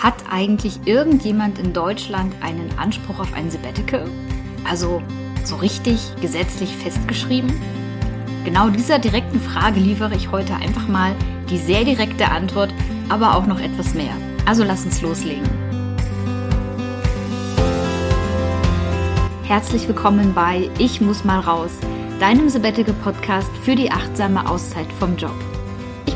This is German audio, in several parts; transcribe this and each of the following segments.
Hat eigentlich irgendjemand in Deutschland einen Anspruch auf ein Sabbatical? Also so richtig gesetzlich festgeschrieben? Genau dieser direkten Frage liefere ich heute einfach mal die sehr direkte Antwort, aber auch noch etwas mehr. Also lass uns loslegen. Herzlich willkommen bei Ich muss mal raus, deinem Sabbatical Podcast für die achtsame Auszeit vom Job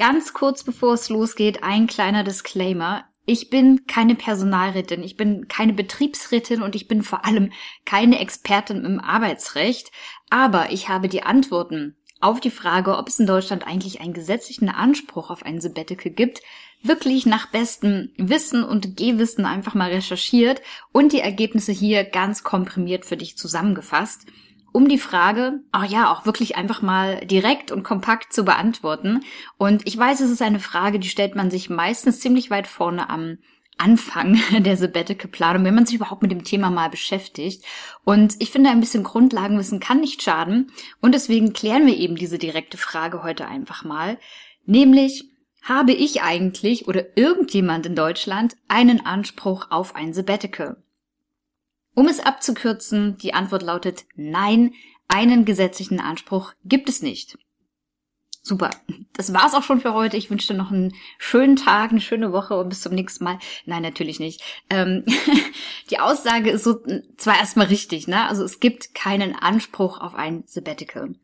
Ganz kurz bevor es losgeht, ein kleiner Disclaimer. Ich bin keine Personalrätin, ich bin keine Betriebsrätin und ich bin vor allem keine Expertin im Arbeitsrecht, aber ich habe die Antworten auf die Frage, ob es in Deutschland eigentlich einen gesetzlichen Anspruch auf ein Sabbatical gibt, wirklich nach bestem Wissen und Gehwissen einfach mal recherchiert und die Ergebnisse hier ganz komprimiert für dich zusammengefasst um die Frage, ach ja, auch wirklich einfach mal direkt und kompakt zu beantworten. Und ich weiß, es ist eine Frage, die stellt man sich meistens ziemlich weit vorne am Anfang der Sabbatical-Planung, wenn man sich überhaupt mit dem Thema mal beschäftigt. Und ich finde, ein bisschen Grundlagenwissen kann nicht schaden. Und deswegen klären wir eben diese direkte Frage heute einfach mal. Nämlich, habe ich eigentlich oder irgendjemand in Deutschland einen Anspruch auf ein Sabbatical? Um es abzukürzen, die Antwort lautet nein, einen gesetzlichen Anspruch gibt es nicht. Super. Das war's auch schon für heute. Ich wünsche dir noch einen schönen Tag, eine schöne Woche und bis zum nächsten Mal. Nein, natürlich nicht. Ähm, die Aussage ist so zwar erstmal richtig, ne? Also es gibt keinen Anspruch auf ein Sabbatical.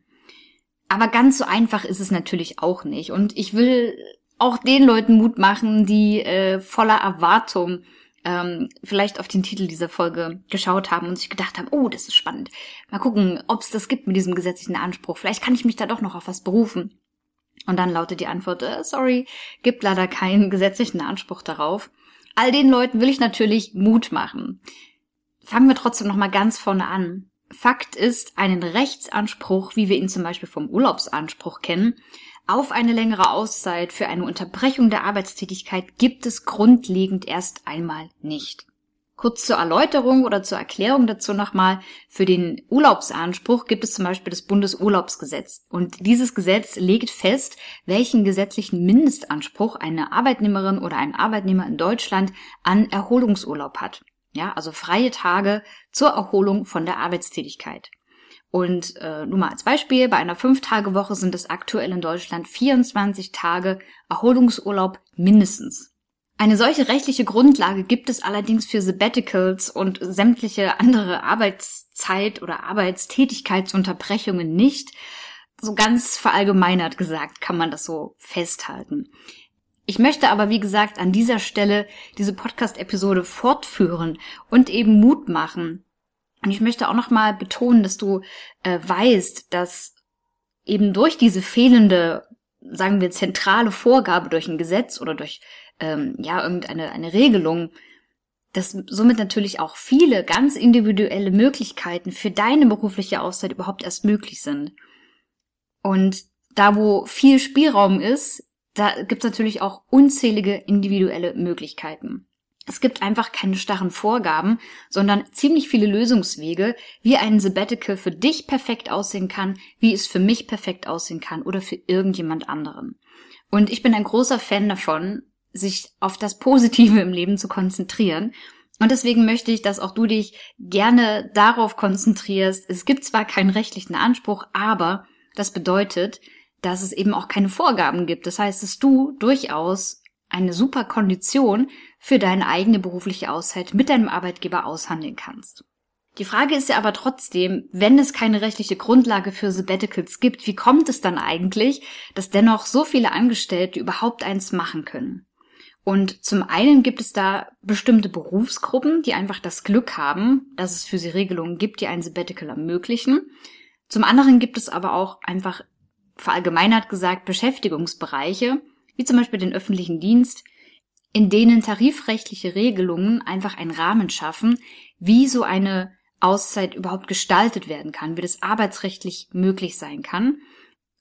Aber ganz so einfach ist es natürlich auch nicht. Und ich will auch den Leuten Mut machen, die äh, voller Erwartung ähm, vielleicht auf den Titel dieser Folge geschaut haben und sich gedacht haben, oh, das ist spannend. Mal gucken, ob es das gibt mit diesem gesetzlichen Anspruch. Vielleicht kann ich mich da doch noch auf was berufen. Und dann lautet die Antwort, äh, sorry, gibt leider keinen gesetzlichen Anspruch darauf. All den Leuten will ich natürlich Mut machen. Fangen wir trotzdem noch mal ganz vorne an. Fakt ist, einen Rechtsanspruch, wie wir ihn zum Beispiel vom Urlaubsanspruch kennen, auf eine längere Auszeit für eine Unterbrechung der Arbeitstätigkeit gibt es grundlegend erst einmal nicht. Kurz zur Erläuterung oder zur Erklärung dazu nochmal. Für den Urlaubsanspruch gibt es zum Beispiel das Bundesurlaubsgesetz. Und dieses Gesetz legt fest, welchen gesetzlichen Mindestanspruch eine Arbeitnehmerin oder ein Arbeitnehmer in Deutschland an Erholungsurlaub hat. Ja, also freie Tage zur Erholung von der Arbeitstätigkeit. Und äh, nur mal als Beispiel, bei einer Fünf-Tage-Woche sind es aktuell in Deutschland 24 Tage Erholungsurlaub mindestens. Eine solche rechtliche Grundlage gibt es allerdings für Sabbaticals und sämtliche andere Arbeitszeit- oder Arbeitstätigkeitsunterbrechungen nicht. So ganz verallgemeinert gesagt kann man das so festhalten. Ich möchte aber, wie gesagt, an dieser Stelle diese Podcast-Episode fortführen und eben Mut machen, und ich möchte auch nochmal betonen, dass du äh, weißt, dass eben durch diese fehlende, sagen wir, zentrale Vorgabe durch ein Gesetz oder durch ähm, ja irgendeine eine Regelung, dass somit natürlich auch viele ganz individuelle Möglichkeiten für deine berufliche Auszeit überhaupt erst möglich sind. Und da, wo viel Spielraum ist, da gibt es natürlich auch unzählige individuelle Möglichkeiten. Es gibt einfach keine starren Vorgaben, sondern ziemlich viele Lösungswege, wie ein Sabbatical für dich perfekt aussehen kann, wie es für mich perfekt aussehen kann oder für irgendjemand anderen. Und ich bin ein großer Fan davon, sich auf das Positive im Leben zu konzentrieren. Und deswegen möchte ich, dass auch du dich gerne darauf konzentrierst. Es gibt zwar keinen rechtlichen Anspruch, aber das bedeutet, dass es eben auch keine Vorgaben gibt. Das heißt, dass du durchaus eine super Kondition für deine eigene berufliche Auszeit mit deinem Arbeitgeber aushandeln kannst. Die Frage ist ja aber trotzdem, wenn es keine rechtliche Grundlage für Sabbaticals gibt, wie kommt es dann eigentlich, dass dennoch so viele Angestellte überhaupt eins machen können? Und zum einen gibt es da bestimmte Berufsgruppen, die einfach das Glück haben, dass es für sie Regelungen gibt, die ein Sabbatical ermöglichen. Zum anderen gibt es aber auch einfach verallgemeinert gesagt Beschäftigungsbereiche, wie zum Beispiel den öffentlichen Dienst, in denen tarifrechtliche Regelungen einfach einen Rahmen schaffen, wie so eine Auszeit überhaupt gestaltet werden kann, wie das arbeitsrechtlich möglich sein kann.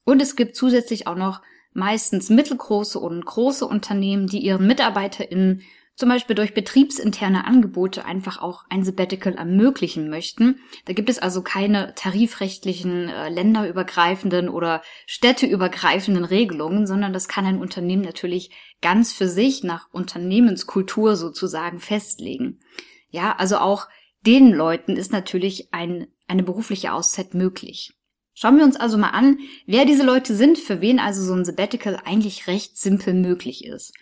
Und es gibt zusätzlich auch noch meistens mittelgroße und große Unternehmen, die ihren MitarbeiterInnen zum Beispiel durch betriebsinterne Angebote einfach auch ein Sabbatical ermöglichen möchten. Da gibt es also keine tarifrechtlichen, äh, länderübergreifenden oder städteübergreifenden Regelungen, sondern das kann ein Unternehmen natürlich ganz für sich nach Unternehmenskultur sozusagen festlegen. Ja, also auch den Leuten ist natürlich ein, eine berufliche Auszeit möglich. Schauen wir uns also mal an, wer diese Leute sind, für wen also so ein Sabbatical eigentlich recht simpel möglich ist.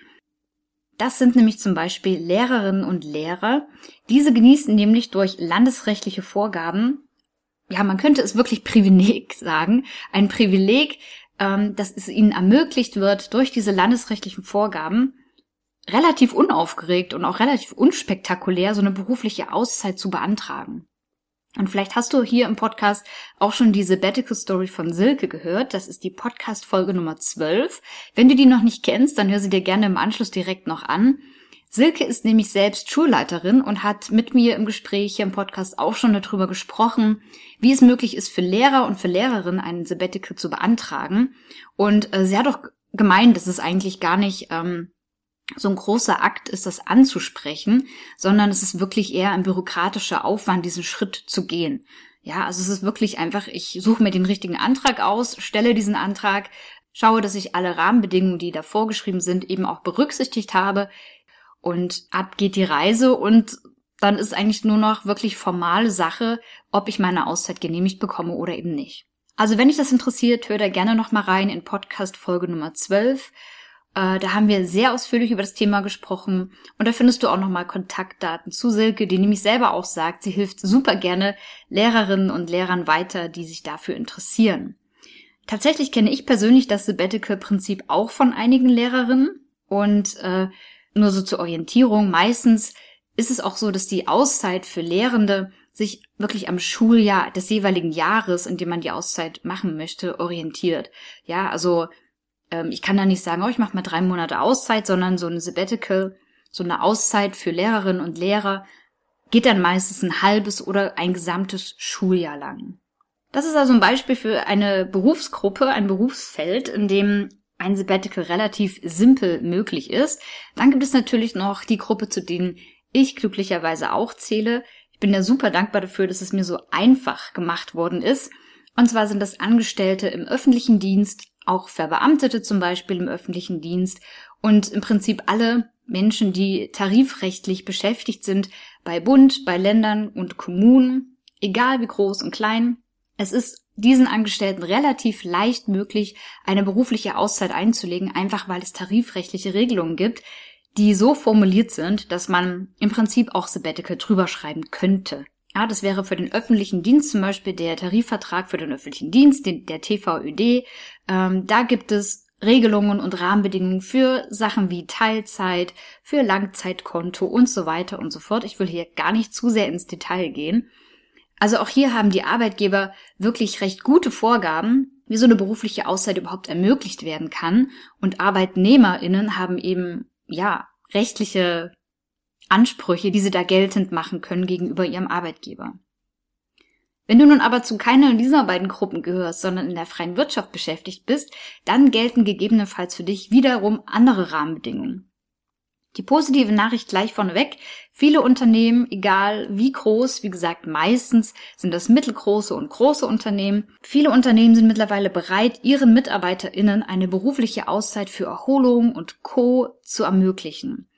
Das sind nämlich zum Beispiel Lehrerinnen und Lehrer. Diese genießen nämlich durch landesrechtliche Vorgaben, ja, man könnte es wirklich Privileg sagen, ein Privileg, ähm, dass es ihnen ermöglicht wird, durch diese landesrechtlichen Vorgaben relativ unaufgeregt und auch relativ unspektakulär so eine berufliche Auszeit zu beantragen. Und vielleicht hast du hier im Podcast auch schon die Sabbatical Story von Silke gehört. Das ist die Podcast-Folge Nummer 12. Wenn du die noch nicht kennst, dann hör sie dir gerne im Anschluss direkt noch an. Silke ist nämlich selbst Schulleiterin und hat mit mir im Gespräch hier im Podcast auch schon darüber gesprochen, wie es möglich ist für Lehrer und für Lehrerinnen einen Sabbatical zu beantragen. Und äh, sie hat doch gemeint, dass es eigentlich gar nicht ähm, so ein großer Akt ist, das anzusprechen, sondern es ist wirklich eher ein bürokratischer Aufwand, diesen Schritt zu gehen. Ja, also es ist wirklich einfach, ich suche mir den richtigen Antrag aus, stelle diesen Antrag, schaue, dass ich alle Rahmenbedingungen, die da vorgeschrieben sind, eben auch berücksichtigt habe und ab geht die Reise und dann ist eigentlich nur noch wirklich formale Sache, ob ich meine Auszeit genehmigt bekomme oder eben nicht. Also wenn dich das interessiert, hör da gerne noch mal rein in Podcast Folge Nummer 12. Äh, da haben wir sehr ausführlich über das Thema gesprochen und da findest du auch nochmal Kontaktdaten zu Silke, die nämlich selber auch sagt, sie hilft super gerne Lehrerinnen und Lehrern weiter, die sich dafür interessieren. Tatsächlich kenne ich persönlich das Sabbatical-Prinzip auch von einigen Lehrerinnen und äh, nur so zur Orientierung. Meistens ist es auch so, dass die Auszeit für Lehrende sich wirklich am Schuljahr des jeweiligen Jahres, in dem man die Auszeit machen möchte, orientiert. Ja, also ähm, ich kann da nicht sagen, oh, ich mache mal drei Monate Auszeit, sondern so eine Sabbatical, so eine Auszeit für Lehrerinnen und Lehrer geht dann meistens ein halbes oder ein gesamtes Schuljahr lang. Das ist also ein Beispiel für eine Berufsgruppe, ein Berufsfeld, in dem ein Sabbatical relativ simpel möglich ist. Dann gibt es natürlich noch die Gruppe, zu denen ich glücklicherweise auch zähle. Ich bin ja super dankbar dafür, dass es mir so einfach gemacht worden ist. Und zwar sind das Angestellte im öffentlichen Dienst, auch Verbeamtete zum Beispiel im öffentlichen Dienst und im Prinzip alle Menschen, die tarifrechtlich beschäftigt sind bei Bund, bei Ländern und Kommunen, egal wie groß und klein. Es ist diesen Angestellten relativ leicht möglich, eine berufliche Auszeit einzulegen, einfach weil es tarifrechtliche Regelungen gibt, die so formuliert sind, dass man im Prinzip auch Sabbatical drüber schreiben könnte. Ja, das wäre für den öffentlichen Dienst zum Beispiel der Tarifvertrag für den öffentlichen Dienst, den, der TVÖD. Ähm, da gibt es Regelungen und Rahmenbedingungen für Sachen wie Teilzeit, für Langzeitkonto und so weiter und so fort. Ich will hier gar nicht zu sehr ins Detail gehen. Also auch hier haben die Arbeitgeber wirklich recht gute Vorgaben, wie so eine berufliche Auszeit überhaupt ermöglicht werden kann. Und ArbeitnehmerInnen haben eben, ja, rechtliche Ansprüche, die sie da geltend machen können gegenüber ihrem Arbeitgeber. Wenn du nun aber zu keiner dieser beiden Gruppen gehörst, sondern in der freien Wirtschaft beschäftigt bist, dann gelten gegebenenfalls für dich wiederum andere Rahmenbedingungen. Die positive Nachricht gleich vorneweg. Viele Unternehmen, egal wie groß, wie gesagt, meistens sind das mittelgroße und große Unternehmen. Viele Unternehmen sind mittlerweile bereit, ihren MitarbeiterInnen eine berufliche Auszeit für Erholung und Co. zu ermöglichen.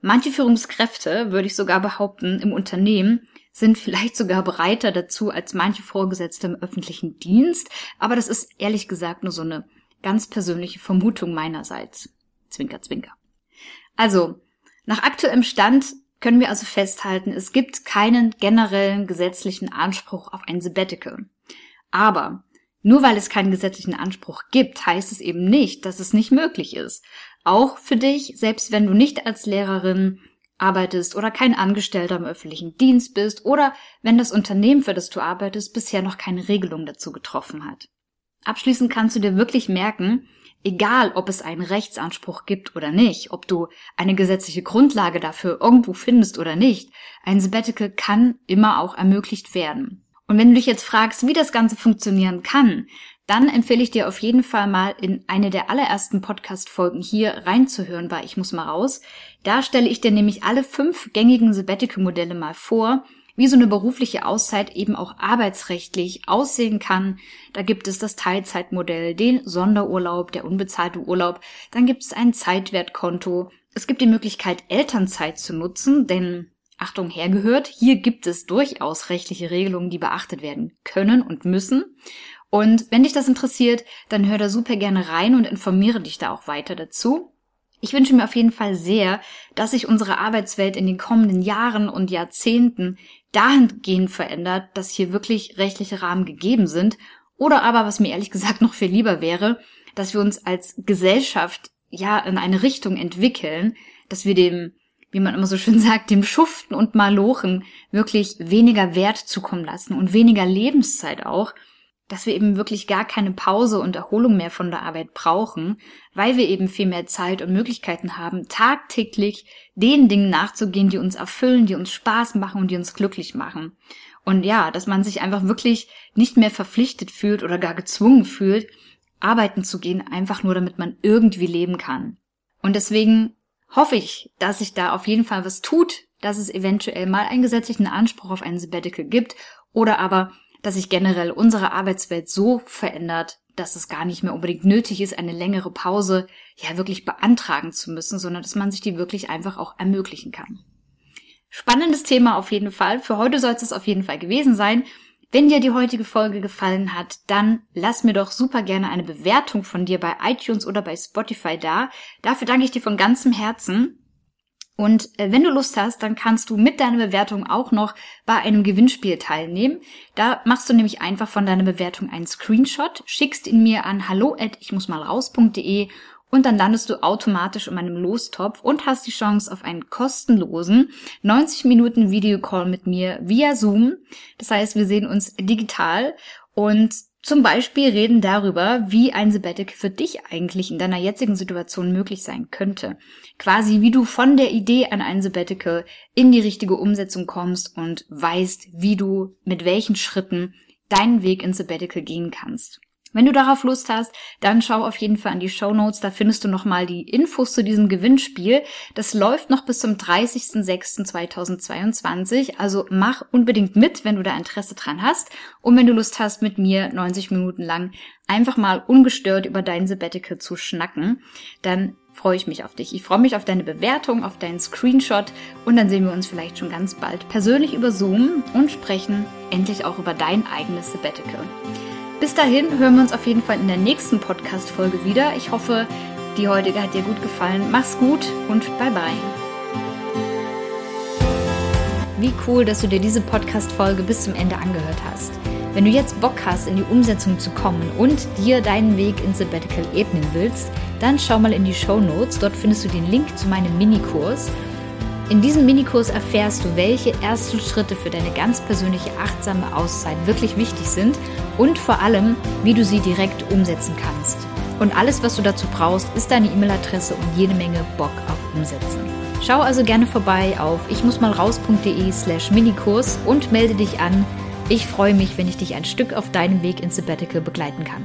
Manche Führungskräfte, würde ich sogar behaupten, im Unternehmen sind vielleicht sogar bereiter dazu als manche Vorgesetzte im öffentlichen Dienst, aber das ist ehrlich gesagt nur so eine ganz persönliche Vermutung meinerseits. Zwinker, zwinker. Also, nach aktuellem Stand können wir also festhalten, es gibt keinen generellen gesetzlichen Anspruch auf ein Sabbatical. Aber nur weil es keinen gesetzlichen Anspruch gibt, heißt es eben nicht, dass es nicht möglich ist. Auch für dich, selbst wenn du nicht als Lehrerin arbeitest oder kein Angestellter im öffentlichen Dienst bist oder wenn das Unternehmen, für das du arbeitest, bisher noch keine Regelung dazu getroffen hat. Abschließend kannst du dir wirklich merken, Egal, ob es einen Rechtsanspruch gibt oder nicht, ob du eine gesetzliche Grundlage dafür irgendwo findest oder nicht, ein Sabbatical kann immer auch ermöglicht werden. Und wenn du dich jetzt fragst, wie das Ganze funktionieren kann, dann empfehle ich dir auf jeden Fall mal in eine der allerersten Podcast-Folgen hier reinzuhören bei Ich muss mal raus. Da stelle ich dir nämlich alle fünf gängigen Sabbatical-Modelle mal vor, wie so eine berufliche Auszeit eben auch arbeitsrechtlich aussehen kann. Da gibt es das Teilzeitmodell, den Sonderurlaub, der unbezahlte Urlaub, dann gibt es ein Zeitwertkonto. Es gibt die Möglichkeit, Elternzeit zu nutzen, denn Achtung hergehört, hier gibt es durchaus rechtliche Regelungen, die beachtet werden können und müssen. Und wenn dich das interessiert, dann hör da super gerne rein und informiere dich da auch weiter dazu. Ich wünsche mir auf jeden Fall sehr, dass sich unsere Arbeitswelt in den kommenden Jahren und Jahrzehnten dahingehend verändert, dass hier wirklich rechtliche Rahmen gegeben sind. Oder aber, was mir ehrlich gesagt noch viel lieber wäre, dass wir uns als Gesellschaft ja in eine Richtung entwickeln, dass wir dem, wie man immer so schön sagt, dem Schuften und Malochen wirklich weniger Wert zukommen lassen und weniger Lebenszeit auch, dass wir eben wirklich gar keine Pause und Erholung mehr von der Arbeit brauchen, weil wir eben viel mehr Zeit und Möglichkeiten haben, tagtäglich den Dingen nachzugehen, die uns erfüllen, die uns Spaß machen und die uns glücklich machen. Und ja, dass man sich einfach wirklich nicht mehr verpflichtet fühlt oder gar gezwungen fühlt, arbeiten zu gehen, einfach nur damit man irgendwie leben kann. Und deswegen hoffe ich, dass sich da auf jeden Fall was tut, dass es eventuell mal einen gesetzlichen Anspruch auf ein Sabbatical gibt oder aber dass sich generell unsere Arbeitswelt so verändert, dass es gar nicht mehr unbedingt nötig ist, eine längere Pause ja wirklich beantragen zu müssen, sondern dass man sich die wirklich einfach auch ermöglichen kann. Spannendes Thema auf jeden Fall. Für heute soll es auf jeden Fall gewesen sein. Wenn dir die heutige Folge gefallen hat, dann lass mir doch super gerne eine Bewertung von dir bei iTunes oder bei Spotify da. Dafür danke ich dir von ganzem Herzen. Und äh, wenn du Lust hast, dann kannst du mit deiner Bewertung auch noch bei einem Gewinnspiel teilnehmen. Da machst du nämlich einfach von deiner Bewertung einen Screenshot, schickst ihn mir an hallo at ich muss mal raus.de und dann landest du automatisch in meinem Lostopf und hast die Chance auf einen kostenlosen 90 Minuten Videocall mit mir via Zoom. Das heißt, wir sehen uns digital und zum Beispiel reden darüber, wie ein Sabbatical für dich eigentlich in deiner jetzigen Situation möglich sein könnte. Quasi wie du von der Idee an ein Sabbatical in die richtige Umsetzung kommst und weißt, wie du mit welchen Schritten deinen Weg ins Sabbatical gehen kannst. Wenn du darauf Lust hast, dann schau auf jeden Fall an die Show Notes. Da findest du nochmal die Infos zu diesem Gewinnspiel. Das läuft noch bis zum 30.06.2022. Also mach unbedingt mit, wenn du da Interesse dran hast. Und wenn du Lust hast, mit mir 90 Minuten lang einfach mal ungestört über dein Sabbatical zu schnacken, dann freue ich mich auf dich. Ich freue mich auf deine Bewertung, auf deinen Screenshot und dann sehen wir uns vielleicht schon ganz bald persönlich über Zoom und sprechen endlich auch über dein eigenes Sabbatical. Bis dahin hören wir uns auf jeden Fall in der nächsten Podcast-Folge wieder. Ich hoffe, die heutige hat dir gut gefallen. Mach's gut und bye bye. Wie cool, dass du dir diese Podcast-Folge bis zum Ende angehört hast. Wenn du jetzt Bock hast, in die Umsetzung zu kommen und dir deinen Weg ins Sabbatical ebnen willst, dann schau mal in die Show Notes. Dort findest du den Link zu meinem Minikurs in diesem Minikurs erfährst du, welche ersten Schritte für deine ganz persönliche achtsame Auszeit wirklich wichtig sind und vor allem, wie du sie direkt umsetzen kannst. Und alles, was du dazu brauchst, ist deine E-Mail-Adresse und jede Menge Bock auf Umsetzen. Schau also gerne vorbei auf ich muss mal raus.de slash Minikurs und melde dich an. Ich freue mich, wenn ich dich ein Stück auf deinem Weg ins Sabbatical begleiten kann.